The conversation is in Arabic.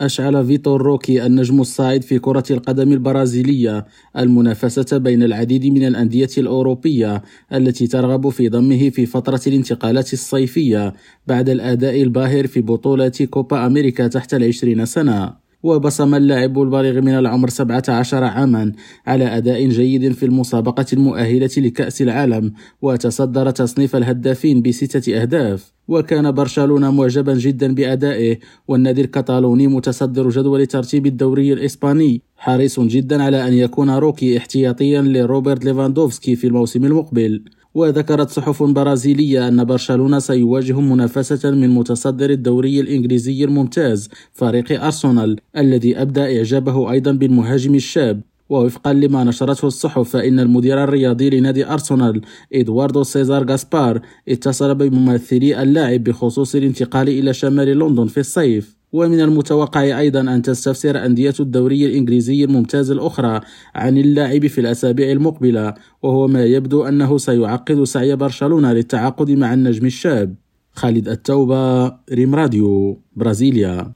أشعل فيتور روكي النجم الصاعد في كرة القدم البرازيلية المنافسة بين العديد من الأندية الأوروبية التي ترغب في ضمه في فترة الانتقالات الصيفية بعد الأداء الباهر في بطولة كوبا أمريكا تحت العشرين سنة. وبصم اللاعب البالغ من العمر 17 عاما على أداء جيد في المسابقة المؤهلة لكأس العالم وتصدر تصنيف الهدافين بستة أهداف. وكان برشلونة معجبا جدا بأدائه والنادي الكتالوني متصدر جدول ترتيب الدوري الإسباني. حريص جدا على أن يكون روكي احتياطيا لروبرت ليفاندوفسكي في الموسم المقبل. وذكرت صحف برازيلية أن برشلونة سيواجه منافسة من متصدر الدوري الإنجليزي الممتاز فريق أرسنال الذي أبدى إعجابه أيضا بالمهاجم الشاب. ووفقا لما نشرته الصحف فإن المدير الرياضي لنادي أرسنال إدواردو سيزار غاسبار اتصل بممثلي اللاعب بخصوص الانتقال إلى شمال لندن في الصيف. ومن المتوقع أيضا أن تستفسر أندية الدوري الإنجليزي الممتاز الأخرى عن اللاعب في الأسابيع المقبلة وهو ما يبدو أنه سيعقد سعي برشلونة للتعاقد مع النجم الشاب خالد التوبة ريم راديو برازيليا.